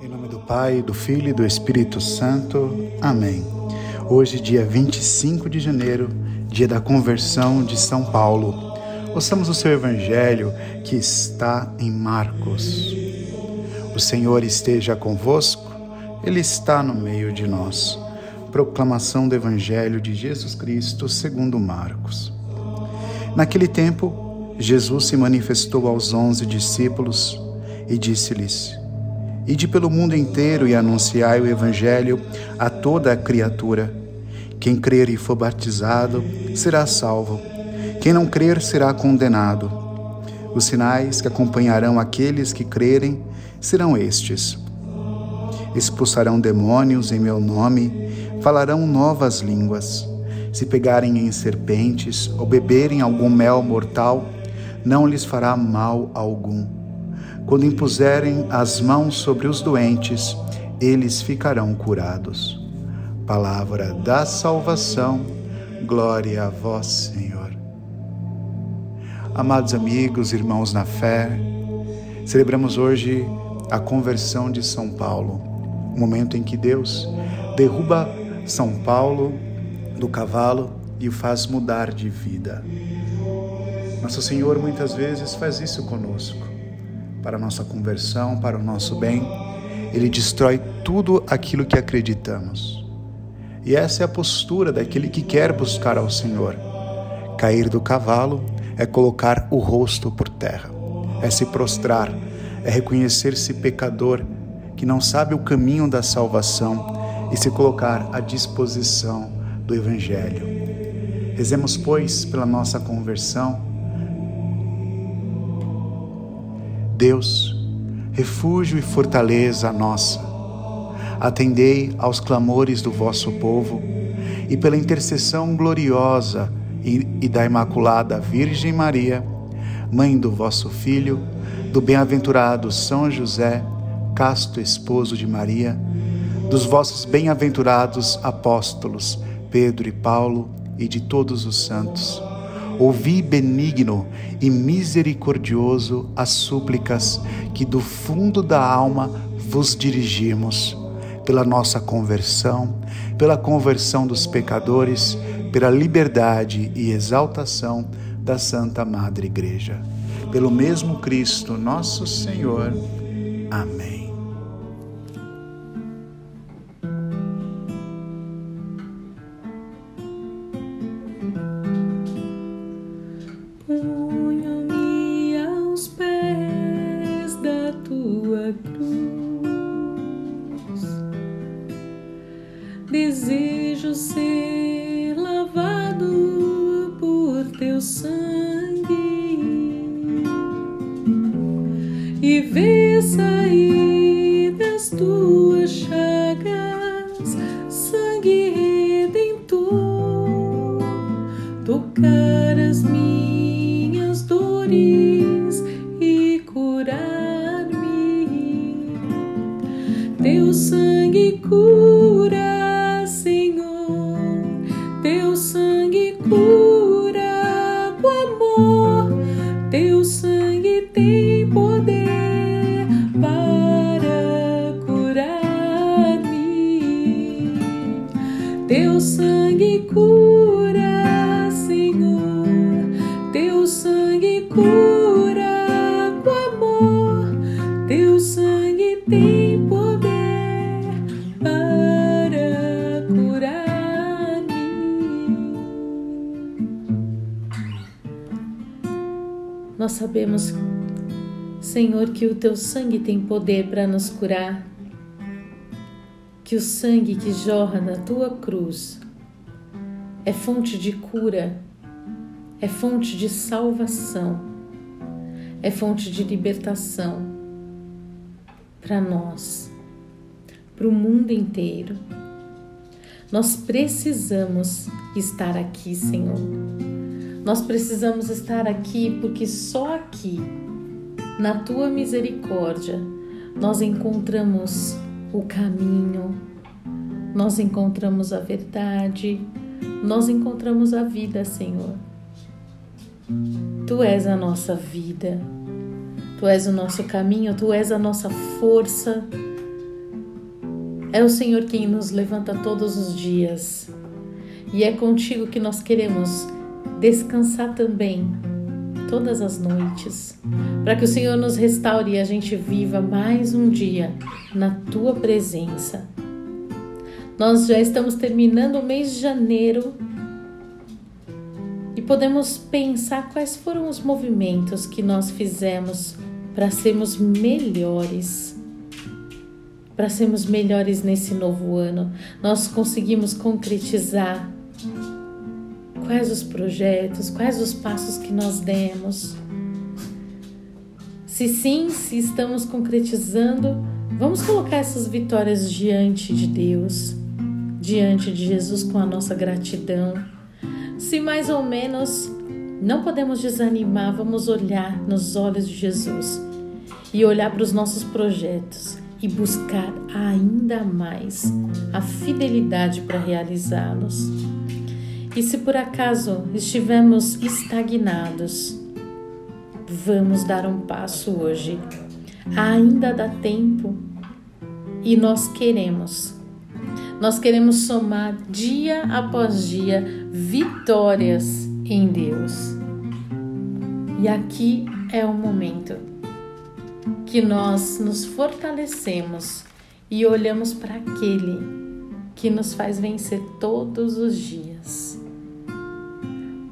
Em nome do Pai, do Filho e do Espírito Santo. Amém. Hoje, dia 25 de janeiro, dia da conversão de São Paulo. Ouçamos o seu evangelho que está em Marcos. O Senhor esteja convosco, Ele está no meio de nós. Proclamação do Evangelho de Jesus Cristo segundo Marcos. Naquele tempo, Jesus se manifestou aos onze discípulos e disse-lhes: Ide pelo mundo inteiro e anunciai o Evangelho a toda a criatura. Quem crer e for batizado será salvo. Quem não crer será condenado. Os sinais que acompanharão aqueles que crerem serão estes: expulsarão demônios em meu nome, falarão novas línguas. Se pegarem em serpentes ou beberem algum mel mortal, não lhes fará mal algum quando impuserem as mãos sobre os doentes, eles ficarão curados. Palavra da salvação, glória a vós, Senhor. Amados amigos, irmãos na fé, celebramos hoje a conversão de São Paulo, o momento em que Deus derruba São Paulo do cavalo e o faz mudar de vida. Nosso Senhor muitas vezes faz isso conosco para a nossa conversão, para o nosso bem. Ele destrói tudo aquilo que acreditamos. E essa é a postura daquele que quer buscar ao Senhor. Cair do cavalo é colocar o rosto por terra, é se prostrar, é reconhecer-se pecador que não sabe o caminho da salvação e se colocar à disposição do Evangelho. Rezemos, pois, pela nossa conversão Deus, refúgio e fortaleza nossa, atendei aos clamores do vosso povo e pela intercessão gloriosa e, da Imaculada Virgem Maria, mãe do vosso Filho, do bem-aventurado São José, casto esposo de Maria, dos vossos bem-aventurados apóstolos Pedro e Paulo e de todos os santos ouvi benigno e misericordioso as súplicas que do fundo da alma vos dirigimos, pela nossa conversão, pela conversão dos pecadores, pela liberdade e exaltação da Santa Madre Igreja. Pelo mesmo Cristo, nosso Senhor. Amém. Nós sabemos, Senhor, que o teu sangue tem poder para nos curar que o sangue que jorra na tua cruz é fonte de cura, é fonte de salvação, é fonte de libertação para nós, para o mundo inteiro. Nós precisamos estar aqui, Senhor. Nós precisamos estar aqui porque só aqui, na tua misericórdia, nós encontramos o caminho, nós encontramos a verdade, nós encontramos a vida, Senhor. Tu és a nossa vida, Tu és o nosso caminho, Tu és a nossa força, É o Senhor quem nos levanta todos os dias. E é contigo que nós queremos descansar também todas as noites, para que o Senhor nos restaure e a gente viva mais um dia na tua presença. Nós já estamos terminando o mês de janeiro e podemos pensar quais foram os movimentos que nós fizemos para sermos melhores. Para sermos melhores nesse novo ano, nós conseguimos concretizar quais os projetos, quais os passos que nós demos. Se sim, se estamos concretizando, vamos colocar essas vitórias diante de Deus, diante de Jesus com a nossa gratidão. Se mais ou menos não podemos desanimar, vamos olhar nos olhos de Jesus e olhar para os nossos projetos e buscar ainda mais a fidelidade para realizá-los. E se por acaso estivermos estagnados, vamos dar um passo hoje. Ainda dá tempo e nós queremos. Nós queremos somar dia após dia vitórias em Deus. E aqui é o momento que nós nos fortalecemos e olhamos para aquele que nos faz vencer todos os dias.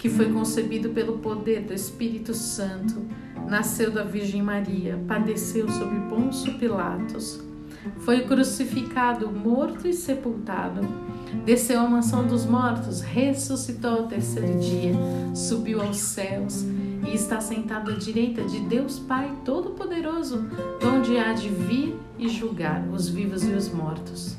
que foi concebido pelo poder do Espírito Santo, nasceu da Virgem Maria, padeceu sob Pôncio Pilatos, foi crucificado, morto e sepultado, desceu à mansão dos mortos, ressuscitou ao terceiro dia, subiu aos céus e está sentado à direita de Deus Pai Todo-Poderoso, onde há de vir e julgar os vivos e os mortos.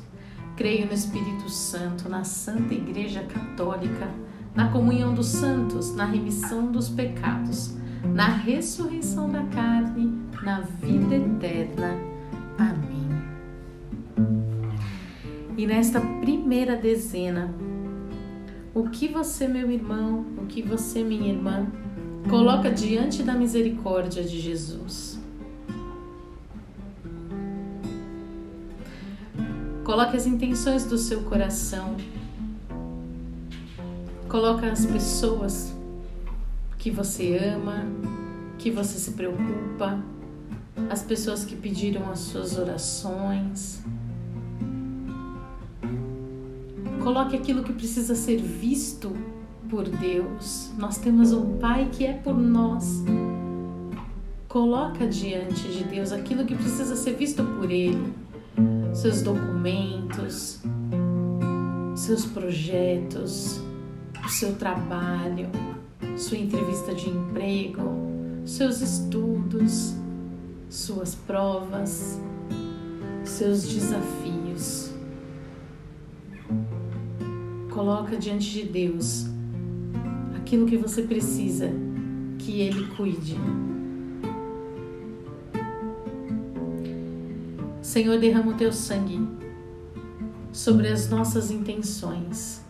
Creio no Espírito Santo, na Santa Igreja Católica na comunhão dos santos, na remissão dos pecados, na ressurreição da carne, na vida eterna. Amém. E nesta primeira dezena, o que você, meu irmão, o que você, minha irmã, coloca diante da misericórdia de Jesus? Coloque as intenções do seu coração Coloca as pessoas que você ama, que você se preocupa, as pessoas que pediram as suas orações. Coloque aquilo que precisa ser visto por Deus. Nós temos um Pai que é por nós. Coloca diante de Deus aquilo que precisa ser visto por Ele, seus documentos, seus projetos, o seu trabalho, sua entrevista de emprego, seus estudos, suas provas, seus desafios. Coloca diante de Deus aquilo que você precisa que Ele cuide. Senhor, derrama o teu sangue sobre as nossas intenções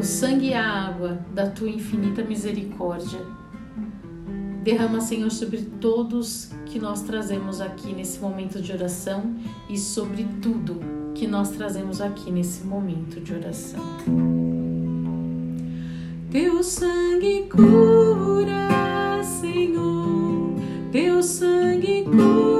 o sangue e a água da tua infinita misericórdia. Derrama, Senhor, sobre todos que nós trazemos aqui nesse momento de oração e sobre tudo que nós trazemos aqui nesse momento de oração. Teu sangue cura, Senhor, teu sangue cura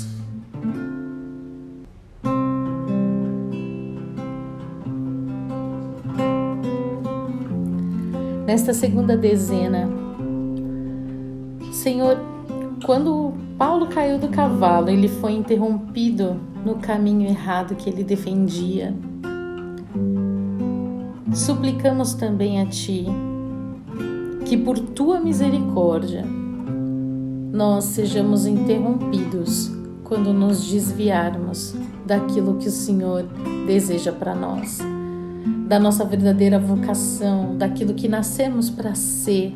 Nesta segunda dezena. Senhor, quando Paulo caiu do cavalo, ele foi interrompido no caminho errado que ele defendia. Suplicamos também a Ti que, por Tua misericórdia, nós sejamos interrompidos quando nos desviarmos daquilo que o Senhor deseja para nós da nossa verdadeira vocação, daquilo que nascemos para ser.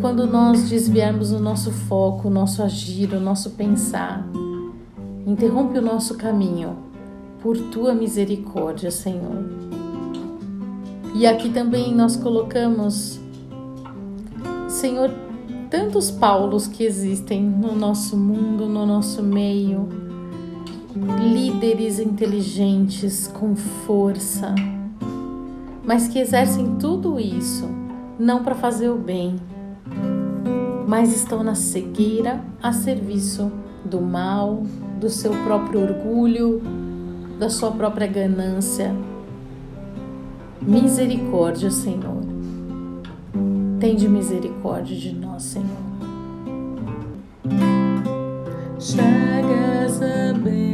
Quando nós desviarmos o nosso foco, o nosso agir, o nosso pensar, interrompe o nosso caminho por tua misericórdia, Senhor. E aqui também nós colocamos, Senhor, tantos Paulos que existem no nosso mundo, no nosso meio líderes inteligentes com força, mas que exercem tudo isso não para fazer o bem, mas estão na cegueira a serviço do mal, do seu próprio orgulho, da sua própria ganância. Misericórdia, Senhor. Tende misericórdia de nós, Senhor. Chagas abertas,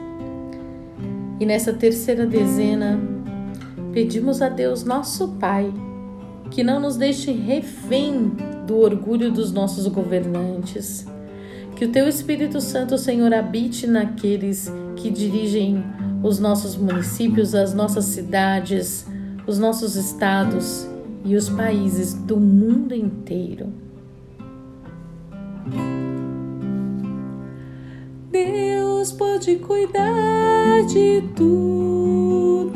E nessa terceira dezena, pedimos a Deus, nosso Pai, que não nos deixe refém do orgulho dos nossos governantes. Que o Teu Espírito Santo, Senhor, habite naqueles que dirigem os nossos municípios, as nossas cidades, os nossos estados e os países do mundo inteiro. Deus pode cuidar de tudo,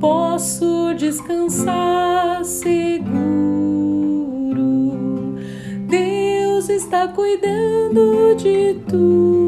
posso descansar seguro. Deus está cuidando de tudo,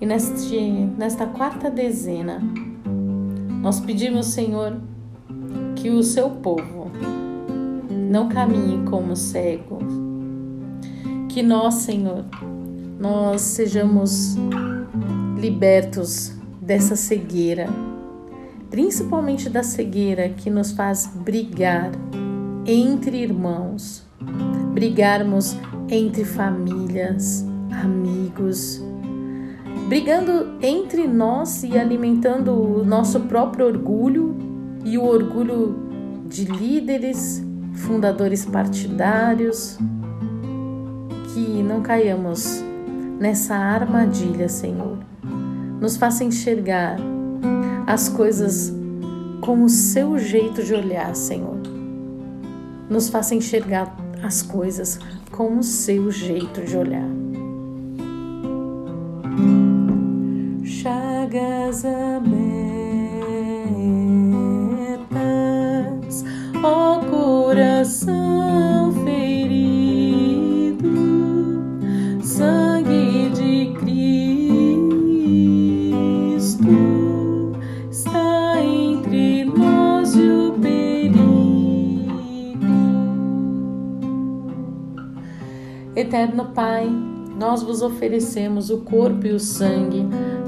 E neste, nesta quarta dezena, nós pedimos, Senhor, que o seu povo não caminhe como cego. Que nós, Senhor, nós sejamos libertos dessa cegueira, principalmente da cegueira que nos faz brigar entre irmãos, brigarmos entre famílias, amigos, brigando entre nós e alimentando o nosso próprio orgulho e o orgulho de líderes, fundadores partidários, que não caiamos nessa armadilha, Senhor. Nos faça enxergar as coisas com o seu jeito de olhar, Senhor. Nos faça enxergar as coisas com o seu jeito de olhar. Chagas abertas, ó coração ferido, sangue de Cristo está entre nós e o perigo. Eterno Pai, nós vos oferecemos o corpo e o sangue,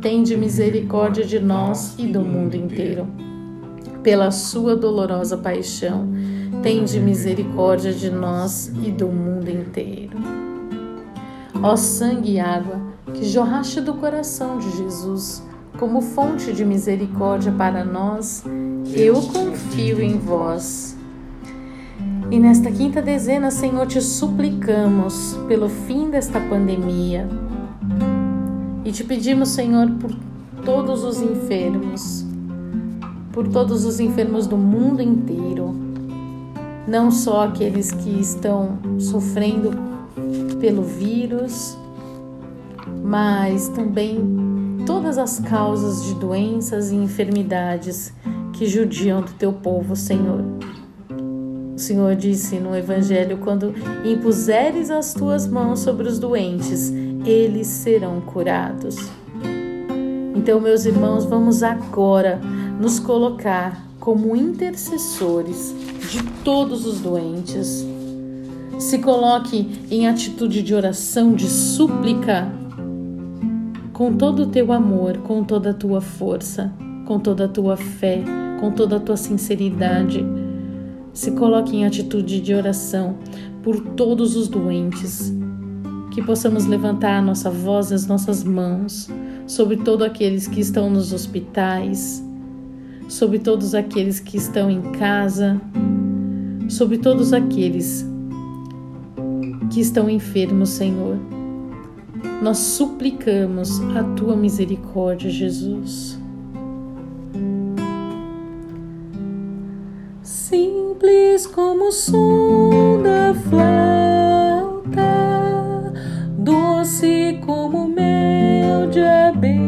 tende misericórdia de nós e do mundo inteiro. Pela sua dolorosa paixão, tende misericórdia de nós e do mundo inteiro. Ó sangue e água que jorraste do coração de Jesus, como fonte de misericórdia para nós, eu confio em vós. E nesta quinta dezena, Senhor, te suplicamos pelo fim desta pandemia e te pedimos, Senhor, por todos os enfermos, por todos os enfermos do mundo inteiro, não só aqueles que estão sofrendo pelo vírus, mas também todas as causas de doenças e enfermidades que judiam do teu povo, Senhor. O Senhor disse no Evangelho: quando impuseres as tuas mãos sobre os doentes, eles serão curados. Então, meus irmãos, vamos agora nos colocar como intercessores de todos os doentes. Se coloque em atitude de oração, de súplica, com todo o teu amor, com toda a tua força, com toda a tua fé, com toda a tua sinceridade. Se coloque em atitude de oração por todos os doentes, que possamos levantar a nossa voz e as nossas mãos sobre todos aqueles que estão nos hospitais, sobre todos aqueles que estão em casa, sobre todos aqueles que estão enfermos, Senhor. Nós suplicamos a tua misericórdia, Jesus. Simples como o som da flauta doce como mel de abelha,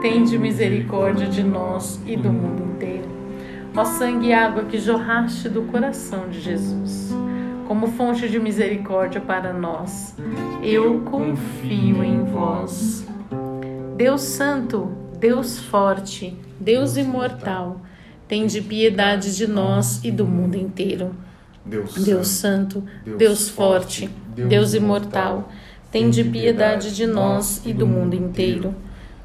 tende misericórdia de nós e do mundo inteiro. Ó sangue e água que jorraste do coração de Jesus, como fonte de misericórdia para nós, eu confio em vós. Deus Santo, Deus Forte, Deus Imortal, tende piedade de nós e do mundo inteiro. Deus, Deus Santo, Deus, Deus Forte, Deus, Deus Imortal, tende piedade de nós e do mundo inteiro.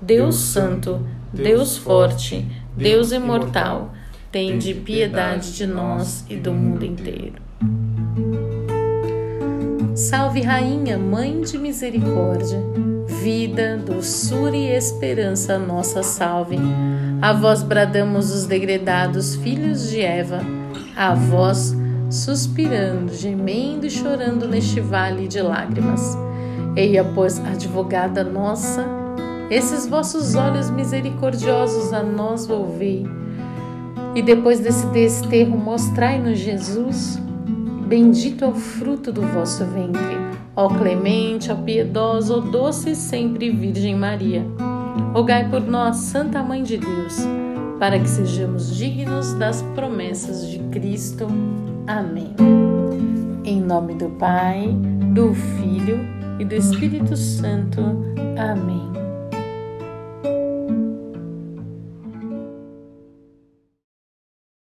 Deus Santo, Deus Forte, Deus Imortal, tende piedade de nós e do mundo inteiro. Salve, Rainha, Mãe de Misericórdia, vida, doçura e esperança, nossa salve. A vós bradamos os degredados filhos de Eva, a vós suspirando, gemendo e chorando neste vale de lágrimas. Eia, pois, advogada nossa, esses vossos olhos misericordiosos a nós volvei. E depois desse desterro, mostrai-nos Jesus. Bendito é o fruto do vosso ventre, ó clemente, ó piedosa, ó doce e sempre Virgem Maria. Rogai por nós, Santa Mãe de Deus, para que sejamos dignos das promessas de Cristo. Amém. Em nome do Pai, do Filho e do Espírito Santo. Amém.